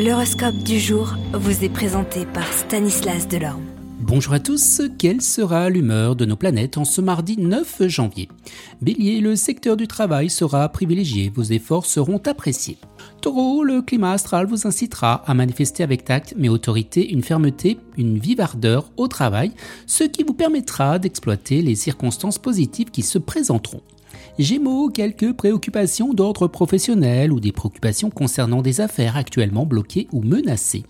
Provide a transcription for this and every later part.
L'horoscope du jour vous est présenté par Stanislas Delorme. Bonjour à tous, quelle sera l'humeur de nos planètes en ce mardi 9 janvier? Bélier, le secteur du travail sera privilégié, vos efforts seront appréciés. Taureau, le climat astral vous incitera à manifester avec tact mais autorité une fermeté, une vive ardeur au travail, ce qui vous permettra d'exploiter les circonstances positives qui se présenteront. Gémeaux, quelques préoccupations d'ordre professionnel ou des préoccupations concernant des affaires actuellement bloquées ou menacées.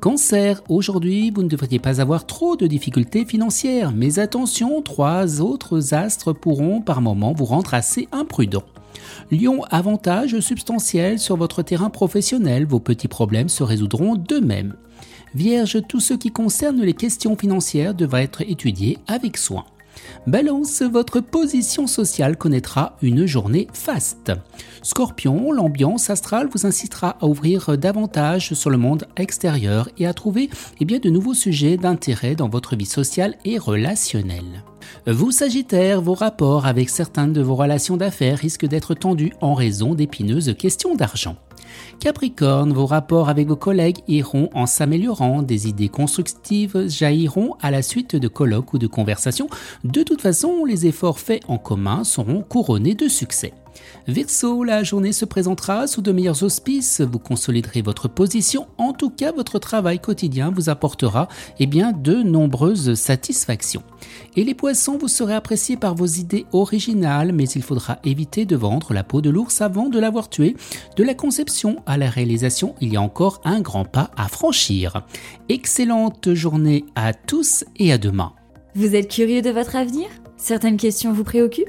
Cancer, aujourd'hui vous ne devriez pas avoir trop de difficultés financières, mais attention, trois autres astres pourront par moment vous rendre assez imprudent. Lion, avantage substantiel sur votre terrain professionnel, vos petits problèmes se résoudront d'eux-mêmes. Vierge, tout ce qui concerne les questions financières devra être étudié avec soin. Balance, votre position sociale connaîtra une journée faste. Scorpion, l'ambiance astrale vous incitera à ouvrir davantage sur le monde extérieur et à trouver eh de nouveaux sujets d'intérêt dans votre vie sociale et relationnelle. Vous Sagittaire, vos rapports avec certaines de vos relations d'affaires risquent d'être tendus en raison d'épineuses questions d'argent. Capricorne, vos rapports avec vos collègues iront en s'améliorant, des idées constructives jailliront à la suite de colloques ou de conversations. De toute façon, les efforts faits en commun seront couronnés de succès. Verseau, la journée se présentera sous de meilleurs auspices, vous consoliderez votre position, en tout cas votre travail quotidien vous apportera eh bien, de nombreuses satisfactions. Et les poissons, vous serez appréciés par vos idées originales, mais il faudra éviter de vendre la peau de l'ours avant de l'avoir tué. De la conception à la réalisation, il y a encore un grand pas à franchir. Excellente journée à tous et à demain. Vous êtes curieux de votre avenir? Certaines questions vous préoccupent?